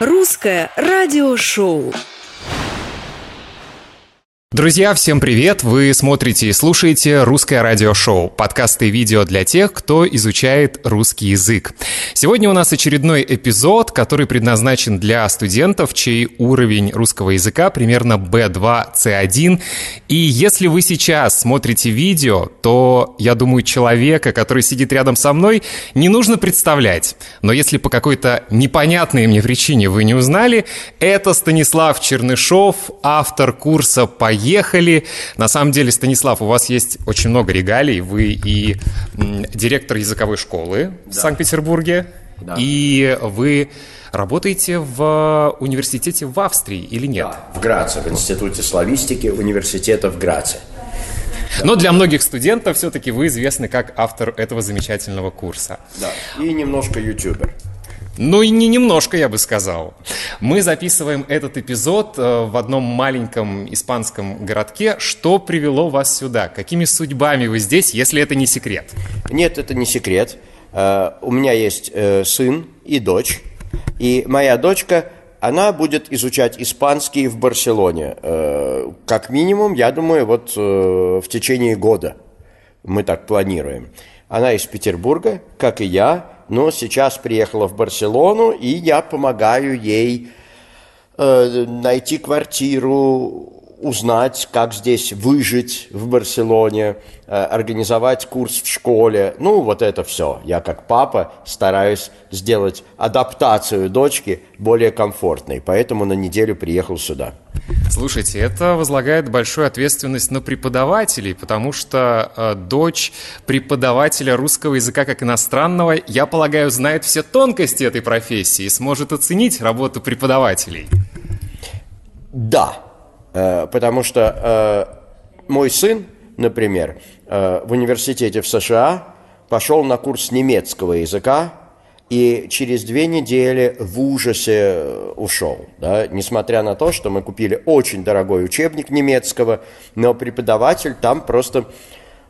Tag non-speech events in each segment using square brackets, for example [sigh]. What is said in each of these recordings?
Русское радиошоу. Друзья, всем привет! Вы смотрите и слушаете «Русское радиошоу» — подкасты и видео для тех, кто изучает русский язык. Сегодня у нас очередной эпизод, который предназначен для студентов, чей уровень русского языка примерно B2, C1. И если вы сейчас смотрите видео, то, я думаю, человека, который сидит рядом со мной, не нужно представлять. Но если по какой-то непонятной мне причине вы не узнали, это Станислав Чернышов, автор курса по поехали. На самом деле, Станислав, у вас есть очень много регалий. Вы и директор языковой школы да. в Санкт-Петербурге, да. и вы работаете в университете в Австрии или нет? Да, в Граце, в Институте славистики университета в Граце. Но для многих студентов все-таки вы известны как автор этого замечательного курса. Да, и немножко ютубер. Ну и не немножко, я бы сказал. Мы записываем этот эпизод э, в одном маленьком испанском городке. Что привело вас сюда? Какими судьбами вы здесь, если это не секрет? Нет, это не секрет. Э, у меня есть э, сын и дочь. И моя дочка, она будет изучать испанский в Барселоне. Как минимум, я думаю, вот в течение года мы так планируем. Она из Петербурга, как и я но сейчас приехала в Барселону, и я помогаю ей э, найти квартиру, узнать, как здесь выжить в Барселоне, э, организовать курс в школе. Ну, вот это все. Я как папа стараюсь сделать адаптацию дочки более комфортной, поэтому на неделю приехал сюда. Слушайте, это возлагает большую ответственность на преподавателей, потому что э, дочь преподавателя русского языка как иностранного, я полагаю, знает все тонкости этой профессии и сможет оценить работу преподавателей. Да, потому что э, мой сын, например, э, в университете в США пошел на курс немецкого языка, и через две недели в ужасе ушел. Да? Несмотря на то, что мы купили очень дорогой учебник немецкого, но преподаватель там просто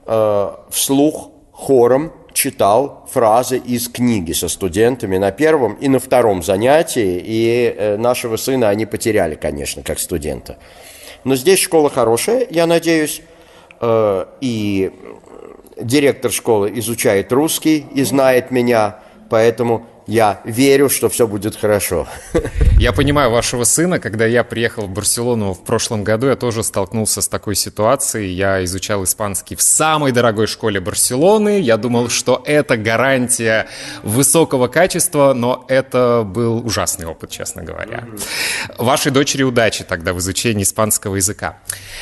э, вслух хором читал фразы из книги со студентами на первом и на втором занятии, и э, нашего сына они потеряли, конечно, как студента. Но здесь школа хорошая, я надеюсь, э, и директор школы изучает русский и знает меня, поэтому я верю, что все будет хорошо. [laughs] Я понимаю вашего сына. Когда я приехал в Барселону в прошлом году, я тоже столкнулся с такой ситуацией. Я изучал испанский в самой дорогой школе Барселоны. Я думал, что это гарантия высокого качества, но это был ужасный опыт, честно говоря. Вашей дочери удачи тогда в изучении испанского языка.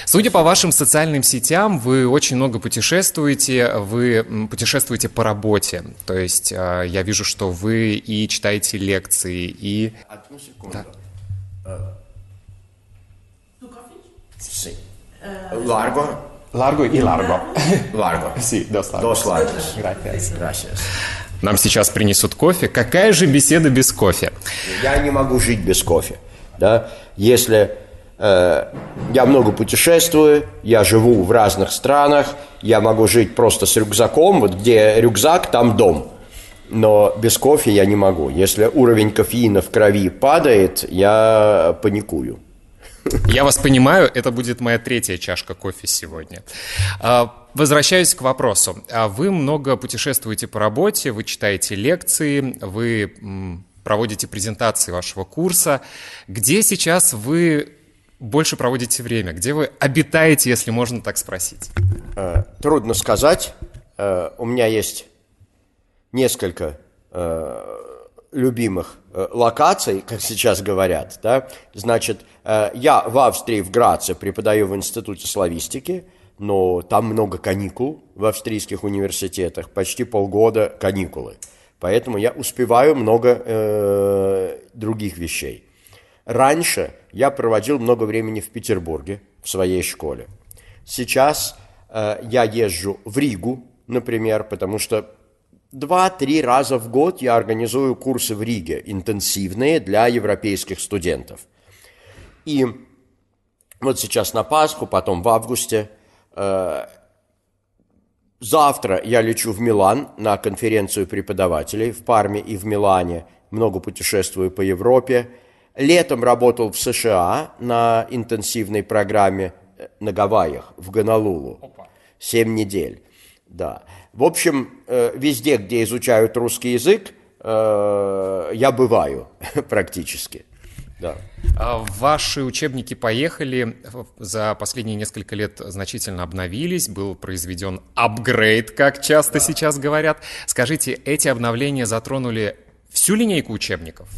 Судя по вашим социальным сетям, вы очень много путешествуете, вы путешествуете по работе. То есть э, я вижу, что вы и читаете лекции, и... Одну секунду. Да. Sì. Largo. Largo и largo. Largo. Sí, dos largos. Dos largos. Gracias. Gracias. Нам сейчас принесут кофе. Какая же беседа без кофе? Я не могу жить без кофе. Да? Если э, я много путешествую, я живу в разных странах, я могу жить просто с рюкзаком, вот где рюкзак, там дом но без кофе я не могу. Если уровень кофеина в крови падает, я паникую. Я вас понимаю, это будет моя третья чашка кофе сегодня. А, возвращаюсь к вопросу. А вы много путешествуете по работе, вы читаете лекции, вы проводите презентации вашего курса. Где сейчас вы больше проводите время? Где вы обитаете, если можно так спросить? Э, трудно сказать. Э, у меня есть несколько э, любимых э, локаций, как сейчас говорят. Да? Значит, э, я в Австрии, в Граце преподаю в Институте славистики, но там много каникул в австрийских университетах, почти полгода каникулы. Поэтому я успеваю много э, других вещей. Раньше я проводил много времени в Петербурге, в своей школе. Сейчас э, я езжу в Ригу, например, потому что Два-три раза в год я организую курсы в Риге, интенсивные для европейских студентов. И вот сейчас на Пасху, потом в августе. Э, завтра я лечу в Милан на конференцию преподавателей в Парме и в Милане. Много путешествую по Европе. Летом работал в США на интенсивной программе э, на Гавайях, в Гонолулу. Семь недель, да. В общем, э, везде, где изучают русский язык, э, я бываю [laughs] практически. Да. А ваши учебники поехали за последние несколько лет значительно обновились, был произведен апгрейд, как часто да. сейчас говорят. Скажите, эти обновления затронули всю линейку учебников?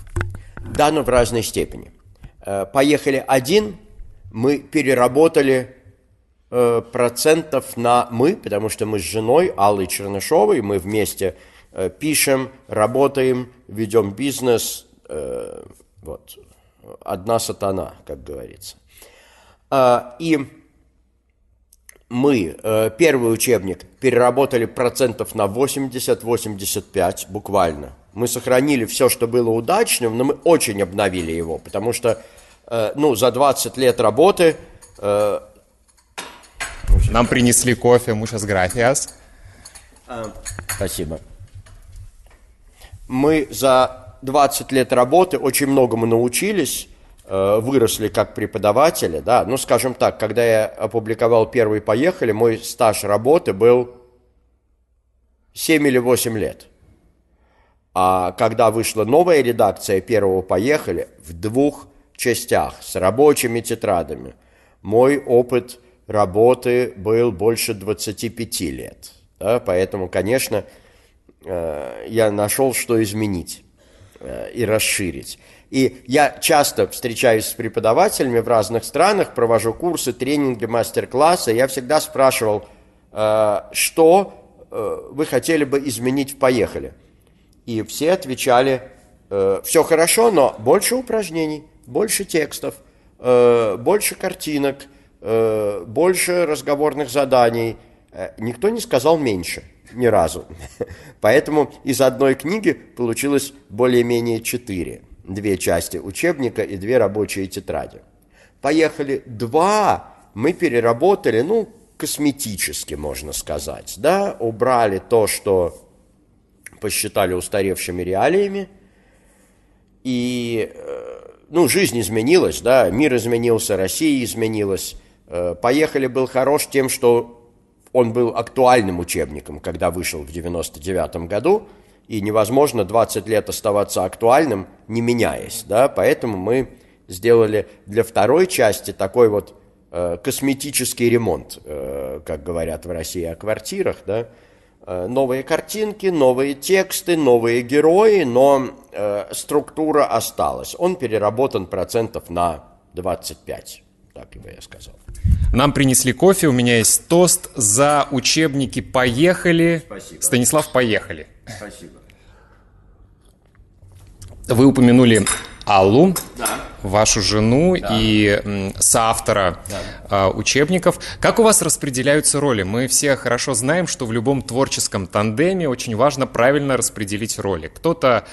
Да, но в разной степени. Э, поехали один, мы переработали процентов на мы, потому что мы с женой Аллой Чернышовой, мы вместе э, пишем, работаем, ведем бизнес, вот, одна сатана, как говорится. И мы первый учебник переработали процентов на 80-85 буквально – мы сохранили все, что было удачным, но мы очень обновили его, потому что, э, ну, за 20 лет работы... Нам принесли кофе, muchas gracias. Э, спасибо. Мы за 20 лет работы очень многому научились, э, выросли как преподаватели, да, ну, скажем так, когда я опубликовал первый «Поехали», мой стаж работы был 7 или 8 лет – а когда вышла новая редакция первого «Поехали» в двух частях с рабочими тетрадами, мой опыт работы был больше 25 лет. Да, поэтому, конечно, э, я нашел, что изменить э, и расширить. И я часто встречаюсь с преподавателями в разных странах, провожу курсы, тренинги, мастер-классы. Я всегда спрашивал, э, что вы хотели бы изменить в «Поехали». И все отвечали, все хорошо, но больше упражнений, больше текстов, больше картинок, больше разговорных заданий. Э, никто не сказал меньше, ни разу. [laughs] Поэтому из одной книги получилось более-менее четыре. Две части учебника и две рабочие тетради. Поехали два, мы переработали, ну, косметически, можно сказать, да, убрали то, что посчитали устаревшими реалиями. И, э, ну, жизнь изменилась, да, мир изменился, Россия изменилась. Э, «Поехали» был хорош тем, что он был актуальным учебником, когда вышел в 99 году, и невозможно 20 лет оставаться актуальным, не меняясь, да, поэтому мы сделали для второй части такой вот э, косметический ремонт, э, как говорят в России о квартирах, да, Э, новые картинки, новые тексты, новые герои, но э, структура осталась. Он переработан процентов на 25, так бы я сказал. Нам принесли кофе, у меня есть тост за учебники «Поехали». Спасибо. Станислав, поехали. Спасибо. Вы упомянули Аллу, да. вашу жену да. и соавтора да. э, учебников. Как у вас распределяются роли? Мы все хорошо знаем, что в любом творческом тандеме очень важно правильно распределить роли. Кто-то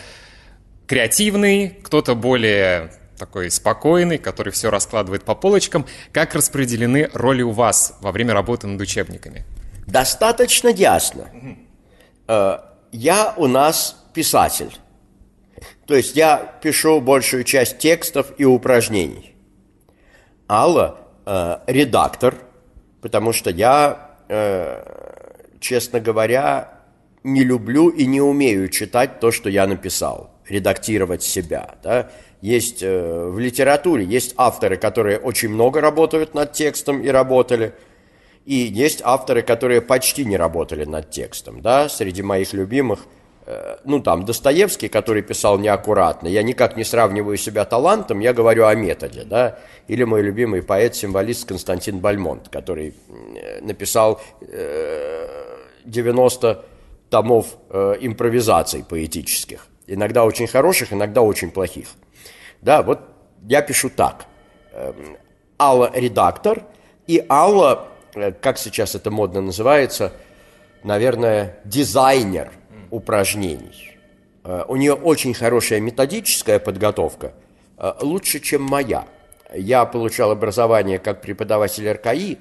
креативный, кто-то более такой спокойный, который все раскладывает по полочкам. Как распределены роли у вас во время работы над учебниками? Достаточно ясно. Угу. Я у нас писатель. То есть я пишу большую часть текстов и упражнений. Алла э, редактор, потому что я, э, честно говоря, не люблю и не умею читать то, что я написал, редактировать себя. Да? Есть э, в литературе есть авторы, которые очень много работают над текстом и работали, и есть авторы, которые почти не работали над текстом. Да? Среди моих любимых – Э, ну там Достоевский, который писал неаккуратно, я никак не сравниваю себя талантом, я говорю о методе, да, или мой любимый поэт-символист Константин Бальмонт, который написал 90 э, томов э, импровизаций поэтических, иногда очень хороших, иногда очень плохих. Да, вот я пишу так. Эм, Алла редактор, и Алла, как сейчас это модно называется, наверное, дизайнер – упражнений. Э, у нее очень хорошая методическая подготовка, э, лучше, чем моя. Я получал образование как преподаватель РКИ,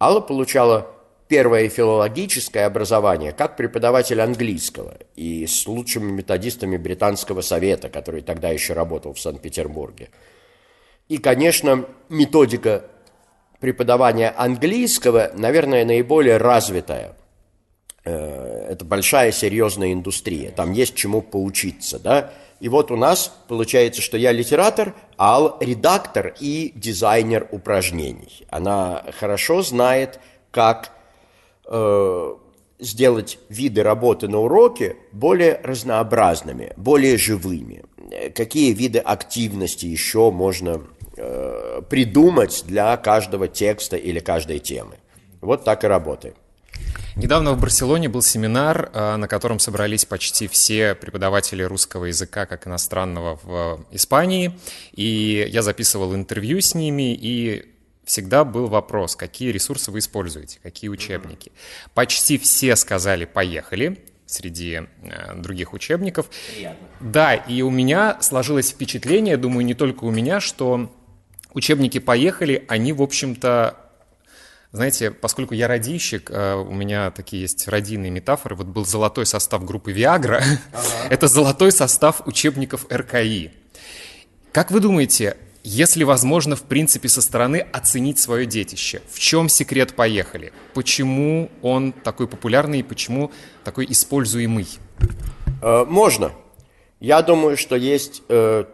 Алла получала первое филологическое образование как преподаватель английского и с лучшими методистами британского совета, который тогда еще работал в Санкт-Петербурге. И, конечно, методика преподавания английского, наверное, наиболее развитая. Э, это большая серьезная индустрия, там есть чему поучиться, да. И вот у нас получается, что я литератор, а Ал редактор и дизайнер упражнений. Она хорошо знает, как э, сделать виды работы на уроке более разнообразными, более живыми. Какие виды активности еще можно э, придумать для каждого текста или каждой темы. Вот так и работаем. Недавно в Барселоне был семинар, э, на котором собрались почти все преподаватели русского языка как иностранного в Испании, и я записывал интервью с ними, и всегда был вопрос, какие ресурсы вы используете, какие учебники. Почти все сказали «поехали», среди э, других учебников. Приятно. Да, и у меня сложилось впечатление, думаю, не только у меня, что учебники «Поехали», они, в общем-то, знаете, поскольку я радищик, э, у меня такие есть родийные метафоры. Вот был золотой состав группы «Виагра». Ага. [laughs] Это золотой состав учебников РКИ. Как вы думаете, если возможно, в принципе, со стороны оценить свое детище, в чем секрет «Поехали»? Почему он такой популярный и почему такой используемый? Э, можно. Я думаю, что есть э,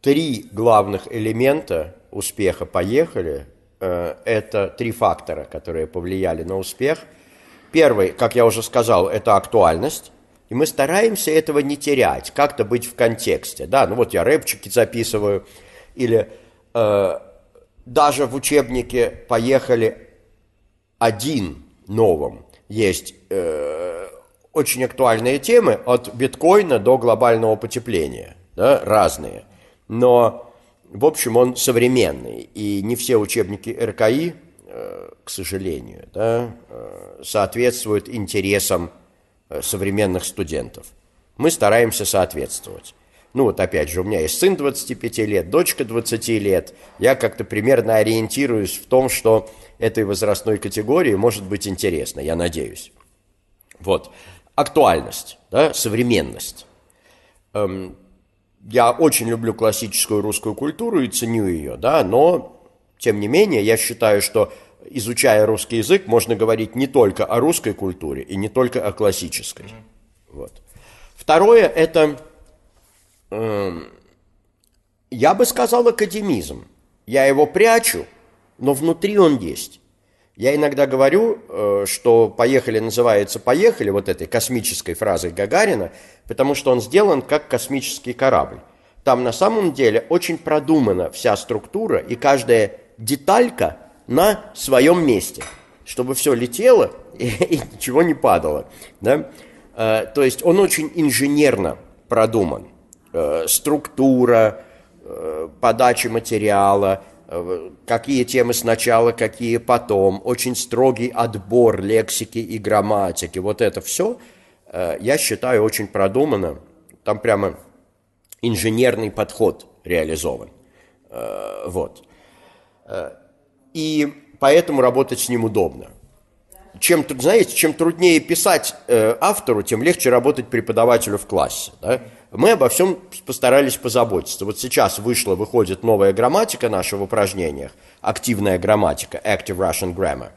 три главных элемента успеха «Поехали». Э, это три фактора, которые повлияли на успех. Первый, как я уже сказал, это актуальность. И мы стараемся этого не терять, как-то быть в контексте. Да, ну вот я рэпчики записываю – или э, даже в учебнике «Поехали один новым» есть э, очень актуальные темы от биткоина до глобального потепления, да, разные. Но, в общем, он современный, и не все учебники РКИ, э, к сожалению, да, э, соответствуют интересам э, современных студентов. Мы стараемся соответствовать. Ну вот опять же, у меня есть сын 25 лет, дочка 20 лет. Я как-то примерно ориентируюсь в том, что этой возрастной категории может быть интересно, я надеюсь. Вот. Актуальность, да, современность. Эм, я очень люблю классическую русскую культуру и ценю ее, да, но, тем не менее, я считаю, что изучая русский язык, можно говорить не только о русской культуре и не только о классической. Вот. Второе – это я бы сказал академизм. Я его прячу, но внутри он есть. Я иногда говорю, э, что «поехали» называется «поехали», вот этой космической фразой Гагарина, потому что он сделан как космический корабль. Там на самом деле очень продумана вся структура, и каждая деталька на своем месте, чтобы все летело и, [laughs] и ничего не падало. Да? Э, то есть он очень инженерно продуман. Э, структура э, подачи материала, э, какие темы сначала, какие потом, очень строгий отбор лексики и грамматики. Вот это все, я считаю, очень продумано. Там прямо инженерный подход реализован. Вот. И поэтому работать с ним удобно. Чем, знаете, чем труднее писать автору, тем легче работать преподавателю в классе. Да? Мы обо всем постарались позаботиться. Вот сейчас вышла, выходит новая грамматика наша в упражнениях, активная грамматика, Active Russian Grammar.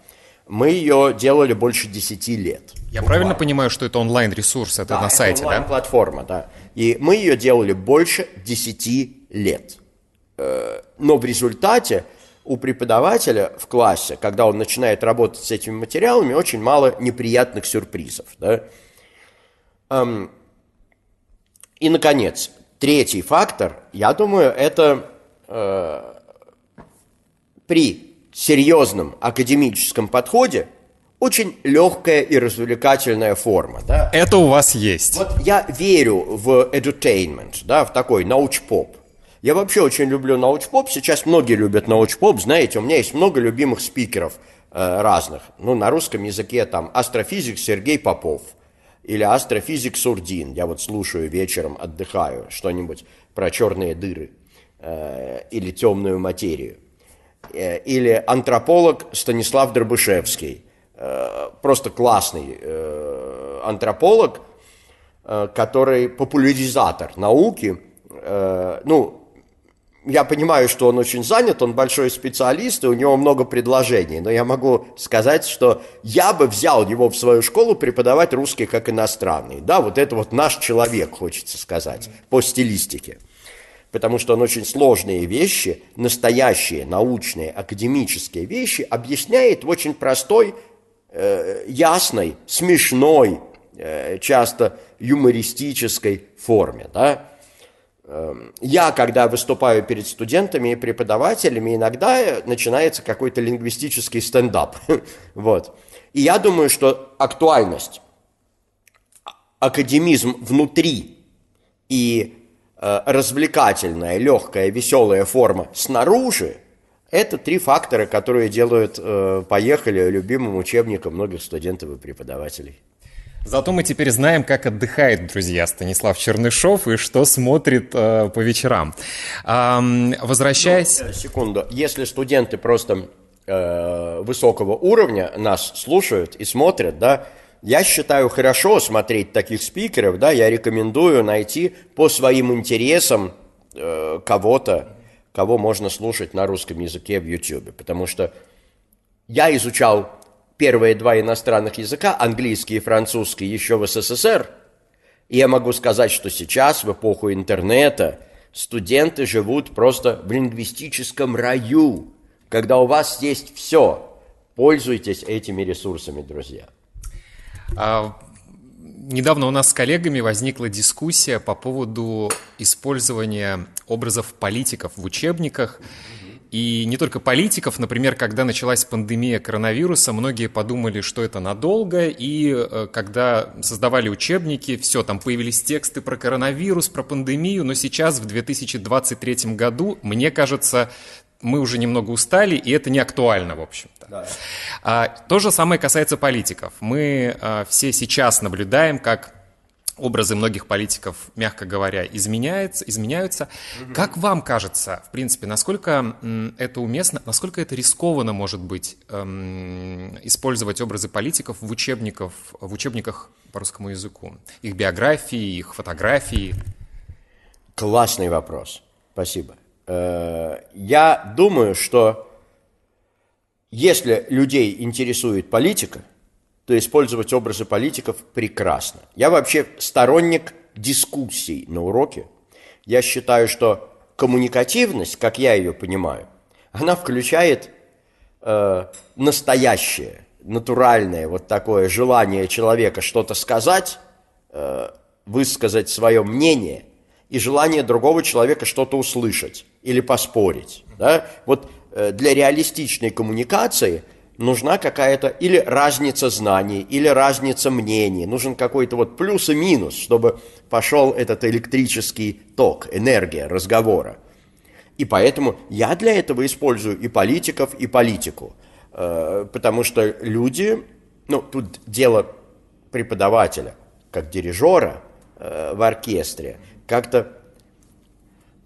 Мы ее делали больше 10 лет. Я буквально. правильно понимаю, что это онлайн-ресурс, это да, на сайте, это онлайн-платформа, да? И мы ее делали больше 10 лет. Э, но в результате у преподавателя в классе, когда он начинает работать с этими материалами, очень мало неприятных сюрпризов. Да? И, наконец, третий фактор, я думаю, это э, при серьезном академическом подходе очень легкая и развлекательная форма. Да? Это у вас есть. Вот я верю в edutainment, да, в такой научпоп. Я вообще очень люблю научпоп. Сейчас многие любят научпоп. Знаете, у меня есть много любимых спикеров э, разных. Ну, на русском языке там астрофизик Сергей Попов – или астрофизик Сурдин. Я вот слушаю вечером, отдыхаю, что-нибудь про черные дыры э, или темную материю. Э, или антрополог Станислав Дробышевский. э, просто классный э, антрополог, э, который популяризатор науки. Э, ну, я понимаю, что он очень занят, он большой специалист, и у него много предложений, но я могу сказать, что я бы взял его в свою школу преподавать русский как иностранный. Да, вот это вот наш человек, хочется сказать, по стилистике. Потому что он очень сложные вещи, настоящие научные, академические вещи объясняет в очень простой, э, ясной, смешной, э, часто юмористической форме. Да? Эм, я, когда выступаю перед студентами и преподавателями, иногда начинается какой-то лингвистический стендап. [laughs] вот. И я думаю, что актуальность, а, академизм внутри и э, развлекательная, легкая, веселая форма снаружи, это три фактора, которые делают э, «Поехали» любимым учебником многих студентов и преподавателей. Зато мы теперь знаем, как отдыхает, друзья, Станислав Чернышов и что смотрит э, по вечерам. А, возвращаясь... Ну, секунду. Если студенты просто э, высокого уровня нас слушают и смотрят, да, я считаю хорошо смотреть таких спикеров, да, я рекомендую найти по своим интересам э, кого-то, кого можно слушать на русском языке в YouTube, потому что я изучал первые два иностранных языка, английский и французский, еще в СССР. И я могу сказать, что сейчас, в эпоху интернета, студенты живут просто в лингвистическом раю, когда у вас есть все. Пользуйтесь этими ресурсами, друзья. А, недавно у нас с коллегами возникла дискуссия по поводу использования образов политиков в учебниках. И не только политиков, например, когда началась пандемия коронавируса, многие подумали, что это надолго, и э, когда создавали учебники, все, там появились тексты про коронавирус, про пандемию, но сейчас, в 2023 году, мне кажется, мы уже немного устали, и это не актуально, в общем-то. Да. А, то же самое касается политиков. Мы а, все сейчас наблюдаем, как образы многих политиков, мягко говоря, изменяются. изменяются. Угу. Как вам кажется, в принципе, насколько это уместно, насколько это рискованно может быть эм, использовать образы политиков в, учебниках, в учебниках по русскому языку? Их биографии, их фотографии? Классный вопрос. Спасибо. Э, я думаю, что если людей интересует политика, то использовать образы политиков прекрасно. Я вообще сторонник дискуссий на уроке. Я считаю, что коммуникативность, как я ее понимаю, она включает э, настоящее, натуральное вот такое желание человека что-то сказать, э, высказать свое мнение, и желание другого человека что-то услышать или поспорить. Да? Вот э, для реалистичной коммуникации – нужна какая-то или разница знаний, или разница мнений, нужен какой-то вот плюс и минус, чтобы пошел этот электрический ток, энергия разговора. И поэтому я для этого использую и политиков, и политику, э, потому что люди, ну, тут дело преподавателя, как дирижера э, в оркестре, как-то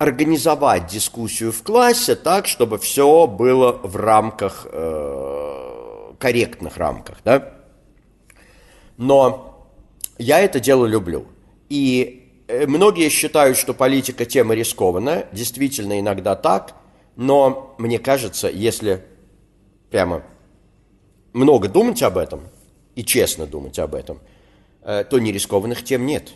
организовать дискуссию в классе так, чтобы все было в рамках э, корректных рамках, да. Но я это дело люблю. И э, многие считают, что политика тема рискованная, действительно иногда так, но мне кажется, если прямо много думать об этом и честно думать об этом, э, то нерискованных тем нет.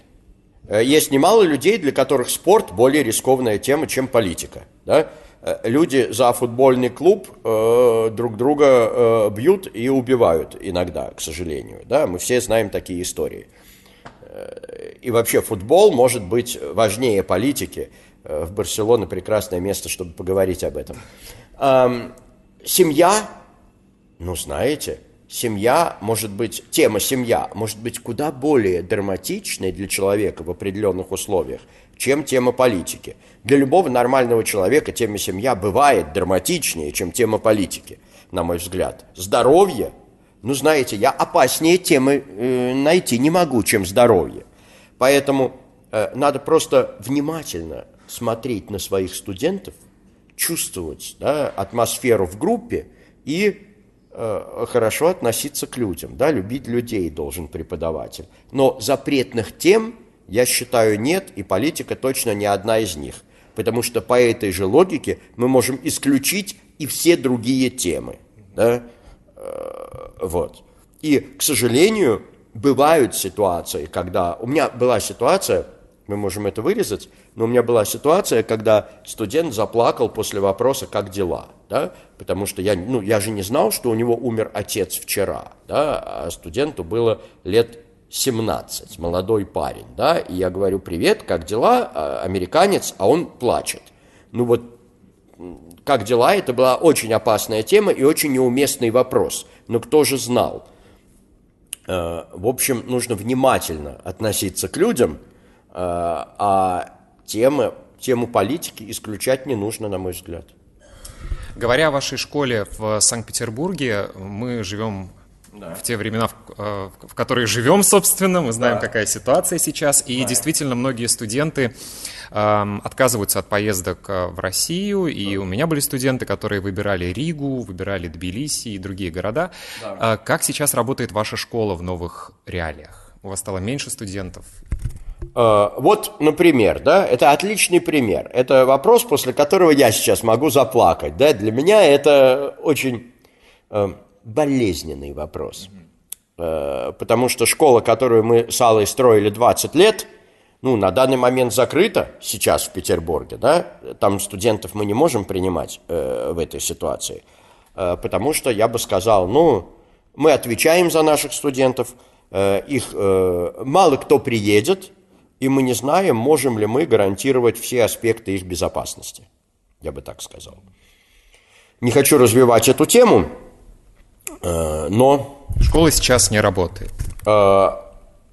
Э, есть немало людей, для которых спорт более рискованная тема, чем политика. Да? Э, люди за футбольный клуб э, друг друга э, бьют и убивают иногда, к сожалению. Да? Мы все знаем такие истории. Э, и вообще футбол может быть важнее политики. В Барселоне прекрасное место, чтобы поговорить об этом. Э, семья, ну знаете, семья может быть, тема семья может быть куда более драматичной для человека в определенных условиях, чем тема политики. Для любого нормального человека тема семья бывает драматичнее, чем тема политики, на мой взгляд. Здоровье, ну знаете, я опаснее темы э, найти не могу, чем здоровье. Поэтому э, надо просто внимательно смотреть на своих студентов, чувствовать да, атмосферу в группе и хорошо относиться к людям, да, любить людей должен преподаватель. Но запретных тем, я считаю, нет, и политика точно не одна из них. Потому что по этой же логике мы можем исключить и все другие темы. Да? Э, вот. И, к сожалению, бывают ситуации, когда... У меня была ситуация, мы можем это вырезать, но у меня была ситуация, когда студент заплакал после вопроса «как дела?». Да? Потому что я, ну, я же не знал, что у него умер отец вчера, да? а студенту было лет 17, молодой парень, да, и я говорю, привет, как дела, а, американец, а он плачет. Ну вот, как дела, это была очень опасная тема и очень неуместный вопрос, но кто же знал? Э, в общем, нужно внимательно относиться к людям, а темы, тему политики исключать не нужно, на мой взгляд. Говоря о вашей школе в Санкт-Петербурге, мы живем да. в те времена, в, э, в которые живем, собственно, мы знаем, да. какая ситуация сейчас, и да. действительно многие студенты э, отказываются от поездок э, в Россию, и да. у меня были студенты, которые выбирали Ригу, выбирали Тбилиси и другие города. Да. Э, как сейчас работает ваша школа в новых реалиях? У вас стало меньше студентов? Э, вот, например, да, это отличный пример. Это вопрос, после которого я сейчас могу заплакать. Да? Для меня это очень болезненный вопрос. Э, потому что школа, которую мы с Аллой строили 20 лет, ну, на данный момент закрыта сейчас в Петербурге, да, там студентов мы не можем принимать э, в этой ситуации, э, потому что я бы сказал, ну, мы отвечаем за наших студентов, э, их э, мало кто приедет, и мы не знаем, можем ли мы гарантировать все аспекты их безопасности, я бы так сказал. Не хочу развивать эту тему, Э, но... Школа сейчас не работает. Э,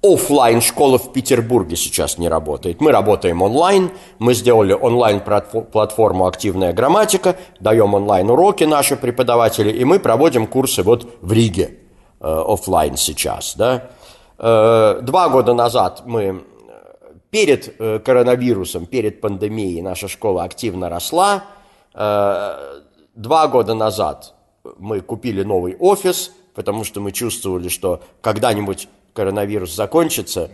офлайн школа в Петербурге сейчас не работает. Мы работаем онлайн, мы сделали онлайн-платформу «Активная грамматика», даем онлайн-уроки наши преподаватели, и мы проводим курсы вот в Риге э, офлайн сейчас. Да? Два года назад мы перед коронавирусом, перед пандемией наша школа активно росла. Два года назад мы купили новый офис, потому что мы чувствовали, что когда-нибудь коронавирус закончится,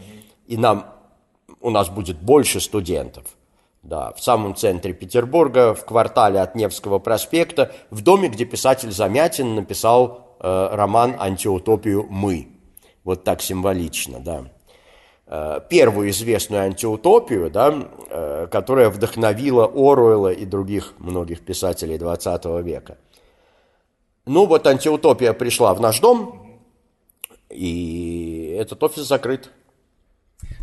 и нам, у нас будет больше студентов. Да, в самом центре Петербурга, в квартале от Невского проспекта, в доме, где писатель Замятин написал э, роман «Антиутопию мы». Вот так символично, да. Э, первую известную антиутопию, да, э, которая вдохновила Оруэлла и других многих писателей XX века – ну вот антиутопия пришла в наш дом, и этот офис закрыт.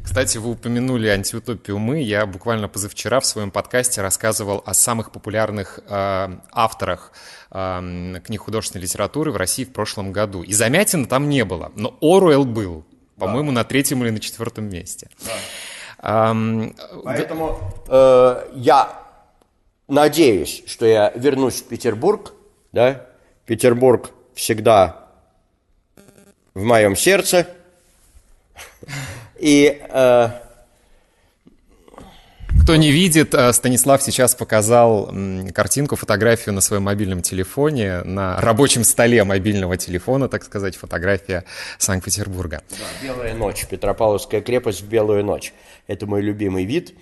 Кстати, вы упомянули антиутопию «Мы». Я буквально позавчера в своем подкасте рассказывал о самых популярных э, авторах э, книг художественной литературы в России в прошлом году. И Замятина там не было, но Оруэлл был, по-моему, на третьем или на четвертом месте. Эм, Поэтому э, я надеюсь, что я вернусь в Петербург, да, Петербург всегда в моем сердце. [laughs] И э, кто не видит, э, Станислав сейчас показал картинку, фотографию на своем мобильном телефоне, на рабочем столе мобильного телефона, так сказать, фотография Санкт-Петербурга. Да, «Белая ночь», Петропавловская крепость в белую ночь. Это мой любимый вид.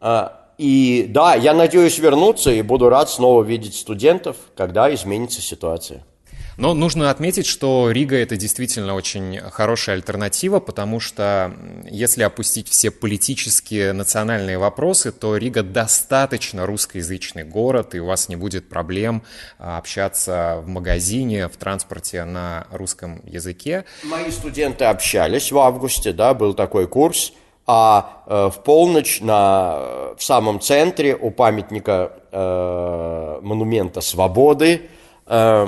А, и да, я надеюсь вернуться и буду рад снова видеть студентов, когда изменится ситуация. Но нужно отметить, что Рига это действительно очень хорошая альтернатива, потому что если опустить все политические, национальные вопросы, то Рига достаточно русскоязычный город, и у вас не будет проблем а, общаться в магазине, в транспорте на русском языке. Мои студенты общались в августе, да, был такой курс а э, в полночь на, в самом центре у памятника э, монумента свободы э,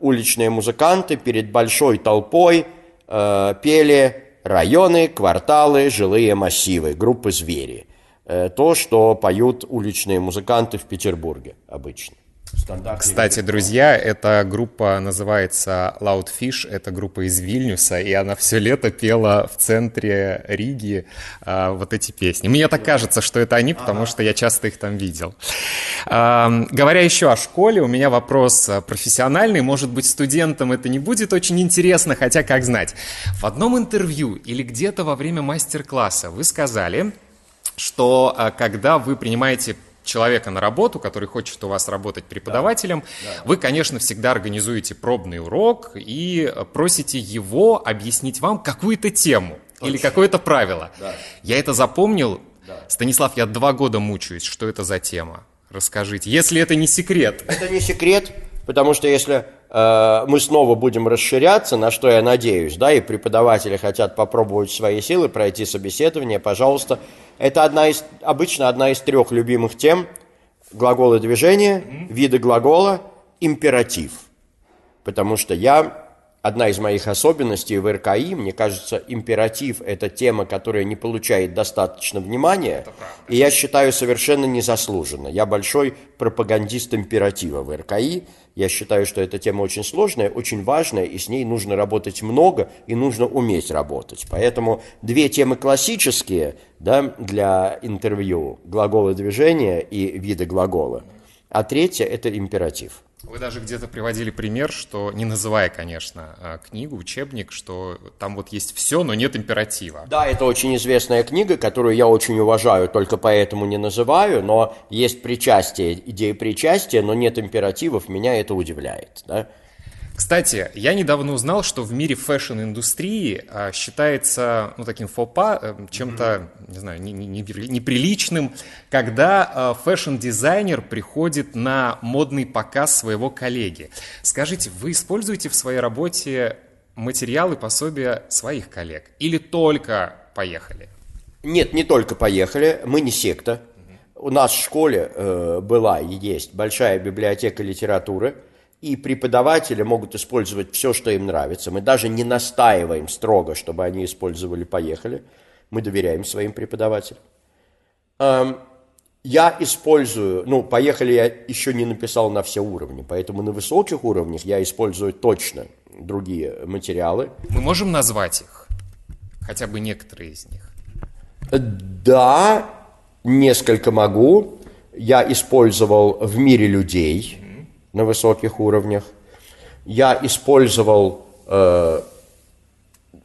уличные музыканты перед большой толпой э, пели районы, кварталы, жилые массивы, группы звери. Э, то, что поют уличные музыканты в Петербурге обычно. Кстати, друзья, эта группа называется Loudfish, это группа из Вильнюса, и она все лето пела в центре Риги а, вот эти песни. Мне так кажется, что это они, потому что я часто их там видел. Говоря еще о школе, у меня вопрос профессиональный. Может быть, студентам это не будет очень интересно, хотя как знать. В одном интервью или где-то во время мастер-класса вы сказали, что когда вы принимаете человека на работу, который хочет у вас работать преподавателем, да, да. вы, конечно, всегда организуете пробный урок и просите его объяснить вам какую-то тему Точно. или какое-то правило. Да. Я это запомнил. Да. Станислав, я два года мучаюсь. Что это за тема? Расскажите, если это не секрет. Это не секрет, потому что если мы снова будем расширяться, на что я надеюсь, да, и преподаватели хотят попробовать свои силы, пройти собеседование, пожалуйста, это одна из, обычно одна из трех любимых тем. Глаголы движения, виды глагола, императив. Потому что я одна из моих особенностей в РКИ, мне кажется, императив – это тема, которая не получает достаточно внимания, и я считаю совершенно незаслуженно. Я большой пропагандист императива в РКИ, я считаю, что эта тема очень сложная, очень важная, и с ней нужно работать много, и нужно уметь работать. Поэтому две темы классические да, для интервью – глаголы движения и виды глагола, а третья – это императив – вы даже где-то приводили пример, что, не называя, конечно, а, книгу, учебник, что там вот есть все, но нет императива. Да, это очень известная книга, которую я очень уважаю, только поэтому не называю, но есть причастие, идея причастия, но нет императивов, меня это удивляет, да. Кстати, я недавно узнал, что в мире фэшн-индустрии а, считается ну, таким фопа, э, чем-то, не знаю, не, не, не, неприличным, когда а, фэшн-дизайнер приходит на модный показ своего коллеги. Скажите, вы используете в своей работе материалы, пособия своих коллег или только поехали? Нет, не только поехали, мы не секта. У нас в школе э, была и есть большая библиотека литературы – и преподаватели могут использовать все, что им нравится. Мы даже не настаиваем строго, чтобы они использовали «поехали». Мы доверяем своим преподавателям. Я использую, ну, «поехали» я еще не написал на все уровни, поэтому на высоких уровнях я использую точно другие материалы. Мы можем назвать их? Хотя бы некоторые из них. Да, несколько могу. Я использовал «В мире людей», на высоких уровнях. Я использовал, э,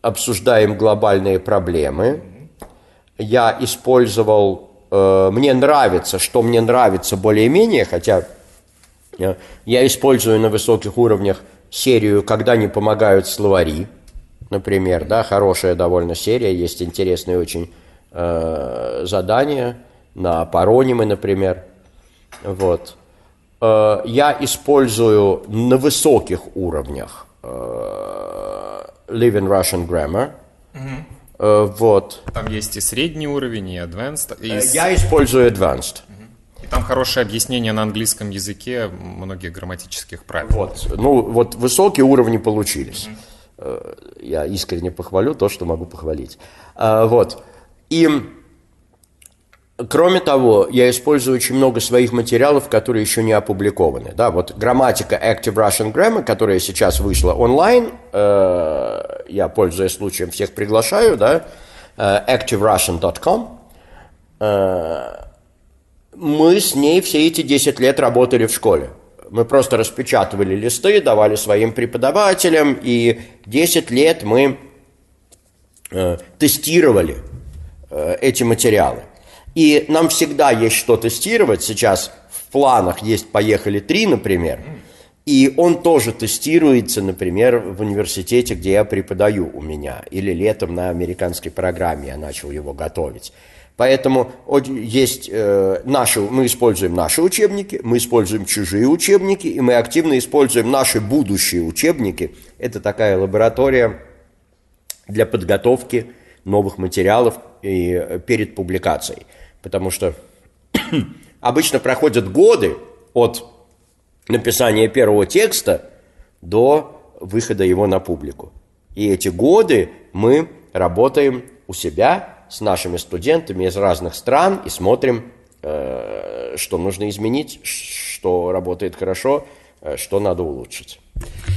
обсуждаем глобальные проблемы. Я использовал, э, мне нравится, что мне нравится более-менее, хотя э, я использую на высоких уровнях серию «Когда не помогают словари», например, да, хорошая довольно серия, есть интересные очень э, задания на паронимы, например, вот. Э, я использую на высоких уровнях э, Living Russian Grammar. Угу. Вот. Там есть и средний уровень, и advanced. И... Я использую advanced. И там хорошее объяснение на английском языке многих грамматических правил. Вот. Ну, вот высокие уровни получились. Угу. Я искренне похвалю то, что могу похвалить. Вот. И Кроме того, я использую очень много своих материалов, которые еще не опубликованы. Да, вот грамматика Active Russian Grammar, которая сейчас вышла онлайн, э, я, пользуясь случаем, всех приглашаю, да, э, activerussian.com. Э, мы с ней все эти 10 лет работали в школе. Мы просто распечатывали листы, давали своим преподавателям, и 10 лет мы э, тестировали э, эти материалы. И нам всегда есть что тестировать. Сейчас в планах есть «Поехали 3», например. И он тоже тестируется, например, в университете, где я преподаю у меня. Или летом на американской программе я начал его готовить. Поэтому есть э, наши, мы используем наши учебники, мы используем чужие учебники, и мы активно используем наши будущие учебники. Это такая лаборатория для подготовки новых материалов и, э, перед публикацией потому что [clears throat] обычно проходят годы от написания первого текста до выхода его на публику. И эти годы мы работаем у себя с нашими студентами из разных стран и смотрим, э, что нужно изменить, что работает хорошо, э, что надо улучшить.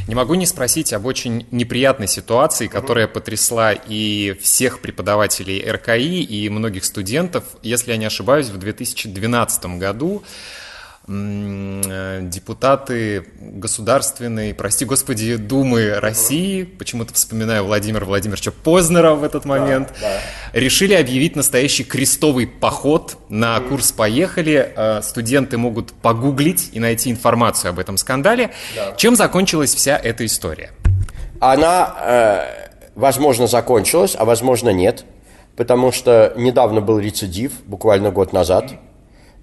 Не могу не спросить об очень неприятной ситуации, которая потрясла и всех преподавателей РКИ, и многих студентов. Если я не ошибаюсь, в 2012 году депутаты Государственной, прости господи, Думы России, почему-то вспоминаю Владимира Владимировича Познера в этот момент, да, да. решили объявить настоящий крестовый поход на курс «Поехали». Э, студенты могут погуглить и найти информацию об этом скандале. Да. Чем закончилась вся эта история? Она, э, возможно, закончилась, а возможно, нет потому что недавно был рецидив, буквально год назад.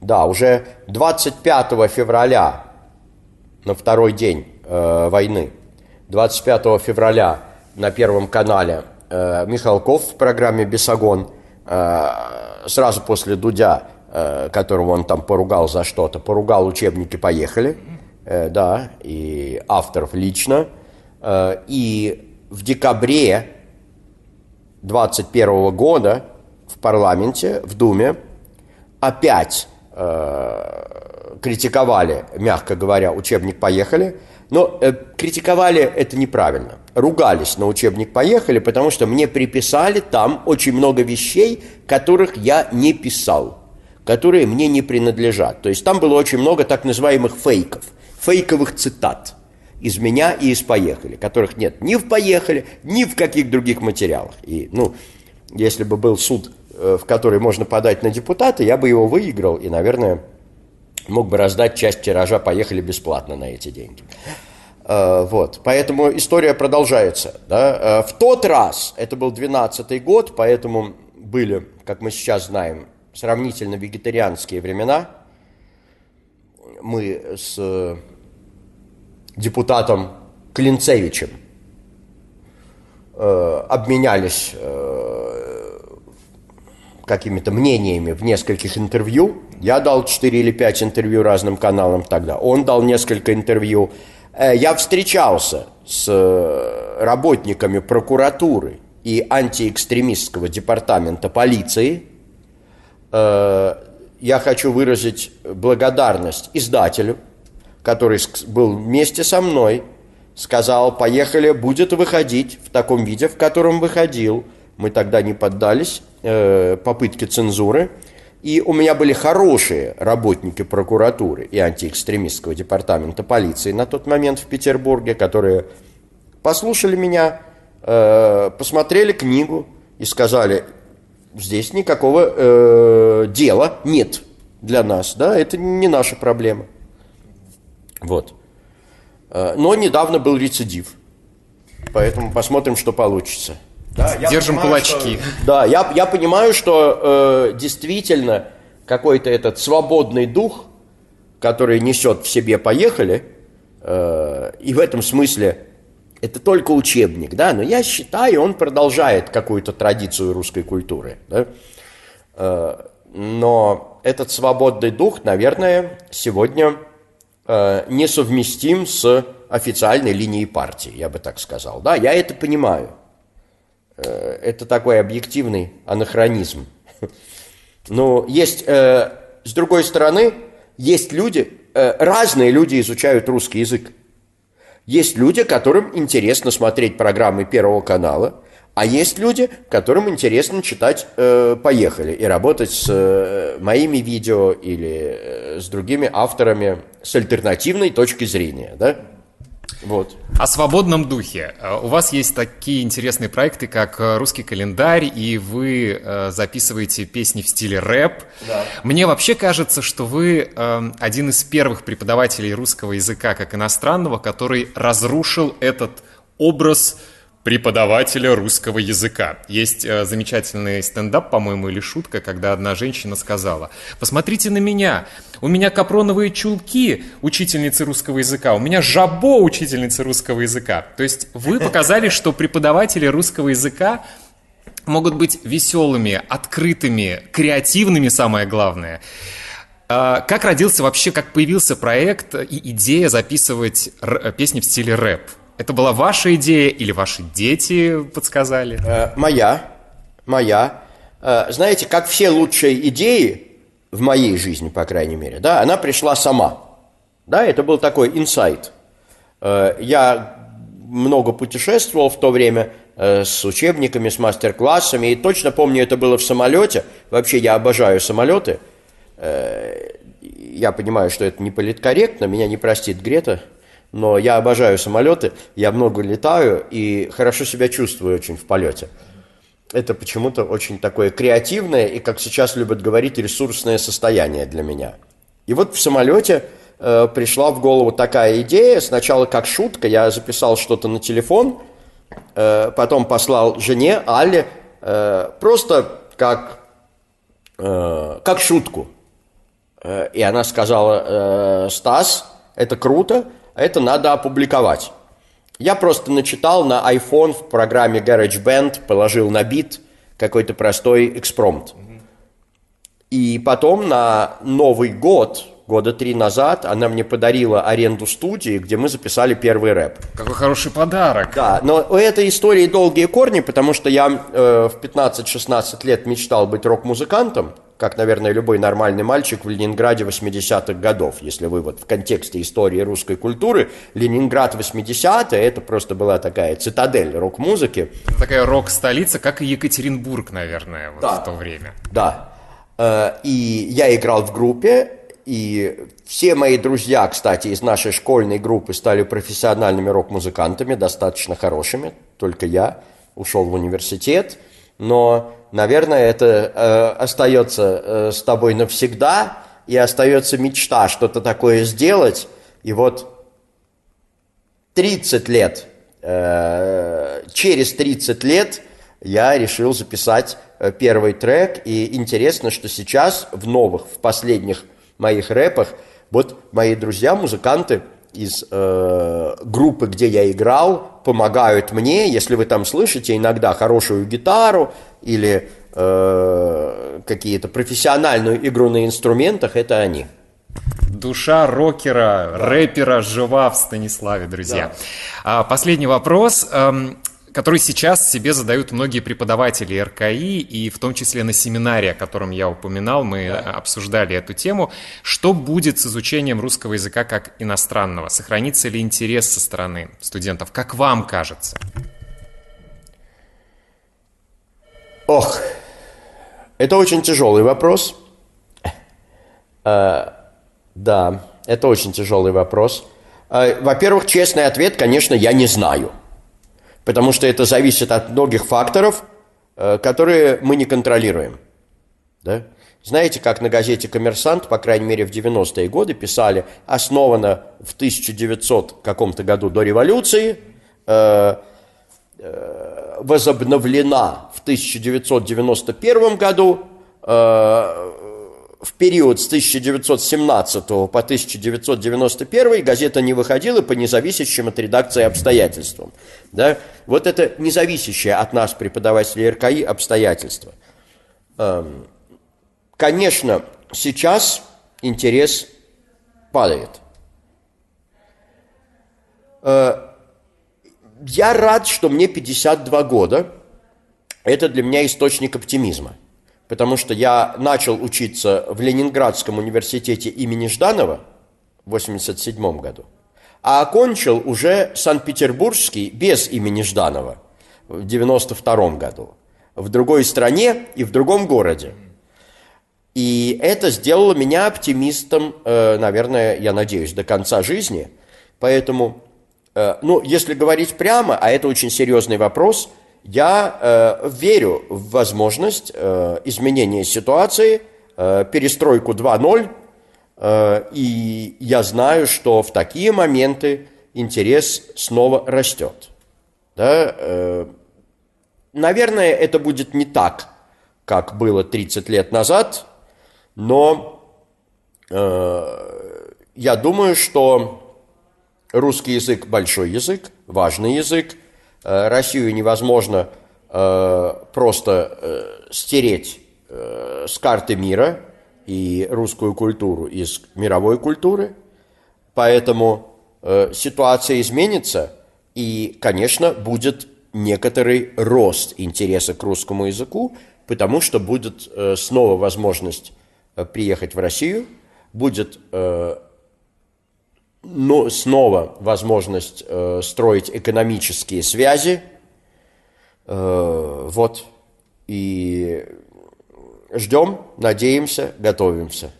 Да, уже 25 февраля, на второй день э, войны, 25 февраля на Первом канале э, Михалков в программе «Бесогон», э, сразу после Дудя, э, которого он там поругал за что-то, поругал учебники «Поехали», э, да, и авторов лично. Э, и в декабре 2021 года в парламенте, в Думе, опять критиковали, мягко говоря, учебник «Поехали», но э, критиковали это неправильно. Ругались на учебник «Поехали», потому что мне приписали там очень много вещей, которых я не писал, которые мне не принадлежат. То есть там было очень много так называемых фейков, фейковых цитат – из меня и из «Поехали», которых нет ни в «Поехали», ни в каких других материалах. И, ну, если бы был суд, э, в который можно подать на депутата, я бы его выиграл и, наверное, мог бы раздать часть тиража «Поехали» бесплатно на эти деньги. Э, вот, поэтому история продолжается. Да? Э, в тот раз, это был 12 год, поэтому были, как мы сейчас знаем, сравнительно вегетарианские времена. Мы с депутатом Клинцевичем э, обменялись э, какими-то мнениями в нескольких интервью. Я дал 4 или 5 интервью разным каналам тогда. Он дал несколько интервью. Э, я встречался с э, работниками прокуратуры и антиэкстремистского департамента полиции. Э, я хочу выразить благодарность издателю который был вместе со мной, сказал, поехали, будет выходить в таком виде, в котором выходил. Мы тогда не поддались э, попытке цензуры. И у меня были хорошие работники прокуратуры и антиэкстремистского департамента полиции на тот момент в Петербурге, которые послушали меня, э, посмотрели книгу и сказали, здесь никакого э, дела нет для нас, да, это не наша проблема. Вот. Э, но недавно был рецидив. Поэтому посмотрим, что получится. Да, Держим понимаю, кулачки. Что, да, я, я понимаю, что э, действительно какой-то этот свободный дух, который несет в себе «поехали», э, и в этом смысле это только учебник, да, но я считаю, он продолжает какую-то традицию русской культуры, да. Э, но этот свободный дух, наверное, сегодня Э, несовместим с официальной линией партии, я бы так сказал. Да, я это понимаю. Э, это такой объективный анахронизм. [laughs] Но есть, э, с другой стороны, есть люди, разные люди изучают русский язык. Есть люди, которым интересно смотреть программы Первого канала, а есть люди, которым интересно читать э, «Поехали» и работать с э, моими видео или э, с другими авторами с альтернативной точки зрения, да? Вот. О свободном духе. Э, у вас есть такие интересные проекты, как э, «Русский календарь», и вы э, записываете песни в стиле рэп. Да. Мне вообще кажется, что вы э, один из первых преподавателей русского языка как иностранного, который разрушил этот образ преподавателя русского языка. Есть э, замечательный стендап, по-моему, или шутка, когда одна женщина сказала, посмотрите на меня, у меня капроновые чулки учительницы русского языка, у меня жабо учительницы русского языка. То есть вы [laughs] показали, что преподаватели русского языка могут быть веселыми, открытыми, креативными, самое главное. А, как родился вообще, как появился проект и идея записывать песни в стиле рэп? Это была ваша идея или ваши дети подсказали? Э, моя, моя. Э, знаете, как все лучшие идеи в моей жизни, по крайней мере, да, она пришла сама. Да, это был такой инсайт. Э, я много путешествовал в то время э, с учебниками, с мастер-классами, и точно помню, это было в самолете. Вообще, я обожаю самолеты. Э, я понимаю, что это не политкорректно, меня не простит Грета, но я обожаю самолеты, я много летаю и хорошо себя чувствую очень в полете. Это почему-то очень такое креативное и, как сейчас любят говорить, ресурсное состояние для меня. И вот в самолете э, пришла в голову такая идея. Сначала как шутка, я записал что-то на телефон, э, потом послал жене Алле, э, просто как, э, как шутку. Э, и она сказала, э, Стас, это круто, это надо опубликовать. Я просто начитал на iPhone в программе GarageBand, положил на бит какой-то простой экспромт. И потом на Новый год, года три назад, она мне подарила аренду студии, где мы записали первый рэп. Какой хороший подарок. Да, но у этой истории долгие корни, потому что я э, в 15-16 лет мечтал быть рок-музыкантом как, наверное, любой нормальный мальчик в Ленинграде 80-х годов. Если вы вот в контексте истории русской культуры, Ленинград 80-е, это просто была такая цитадель рок-музыки. Такая рок-столица, как и Екатеринбург, наверное, вот да. в то время. Да. Э, и я играл в группе, и все мои друзья, кстати, из нашей школьной группы стали профессиональными рок-музыкантами, достаточно хорошими, только я ушел в университет, но наверное, это э, остается э, с тобой навсегда, и остается мечта что-то такое сделать. И вот 30 лет, э, через 30 лет я решил записать э, первый трек, и интересно, что сейчас в новых, в последних моих рэпах, вот мои друзья, музыканты из э, группы, где я играл, помогают мне, если вы там слышите иногда хорошую гитару или э, какие-то профессиональную игру на инструментах, это они. Душа рокера, да. рэпера жива в Станиславе, друзья. Да. А, последний вопрос. Который сейчас себе задают многие преподаватели РКИ, и в том числе на семинаре, о котором я упоминал, мы да. обсуждали эту тему. Что будет с изучением русского языка как иностранного? Сохранится ли интерес со стороны студентов? Как вам кажется? Ох, это очень тяжелый вопрос. Э, да, это очень тяжелый вопрос. Э, во-первых, честный ответ, конечно, я не знаю – потому что это зависит от многих факторов, э, которые мы не контролируем. Да? Знаете, как на газете «Коммерсант», по крайней мере, в 90-е годы писали, основано в 1900 каком-то году до революции, э, э, возобновлена в 1991 году, в период с 1917 по 1991 газета не выходила по независящим от редакции обстоятельствам. Да? Вот это независящее от нас, преподавателей РКИ, обстоятельства. Эм, конечно, сейчас интерес падает. Э, я рад, что мне 52 года. Это для меня источник оптимизма – потому что я начал учиться в Ленинградском университете имени Жданова в 1987 году, а окончил уже Санкт-Петербургский без имени Жданова в 1992 году, в другой стране и в другом городе. И это сделало меня оптимистом, э, наверное, я надеюсь, до конца жизни. Поэтому, э, ну, если говорить прямо, а это очень серьезный вопрос – я э, верю в возможность э, изменения ситуации, э, перестройку 2.0, э, и я знаю, что в такие моменты интерес снова растет. Да? Э, наверное, это будет не так, как было 30 лет назад, но э, я думаю, что русский язык большой язык, важный язык – Россию невозможно э, просто э, стереть с карты мира и русскую культуру из мировой культуры. Поэтому ситуация изменится, и, конечно, будет некоторый рост интереса к русскому языку, потому что будет снова возможность приехать в Россию, будет но снова возможность э, строить экономические связи. Э, вот. И ждем, надеемся, готовимся.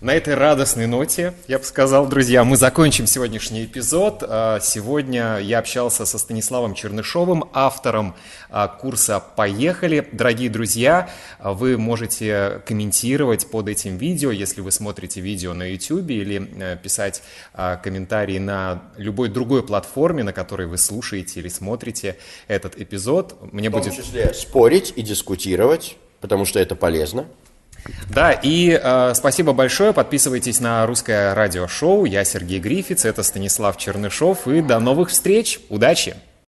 На этой радостной ноте, я бы сказал, друзья, мы закончим сегодняшний эпизод. А, сегодня я общался со Станиславом Чернышовым, автором а, курса «Поехали». Дорогие друзья, вы можете комментировать под этим видео, если вы смотрите видео на YouTube или э, писать а, комментарии на любой другой платформе, на которой вы слушаете или смотрите этот эпизод. Мне В том будет... числе спорить и дискутировать, потому что это полезно. Да, и э, спасибо большое. Подписывайтесь на русское радиошоу. Я Сергей Грифиц, это Станислав Чернышов. И до новых встреч. Удачи!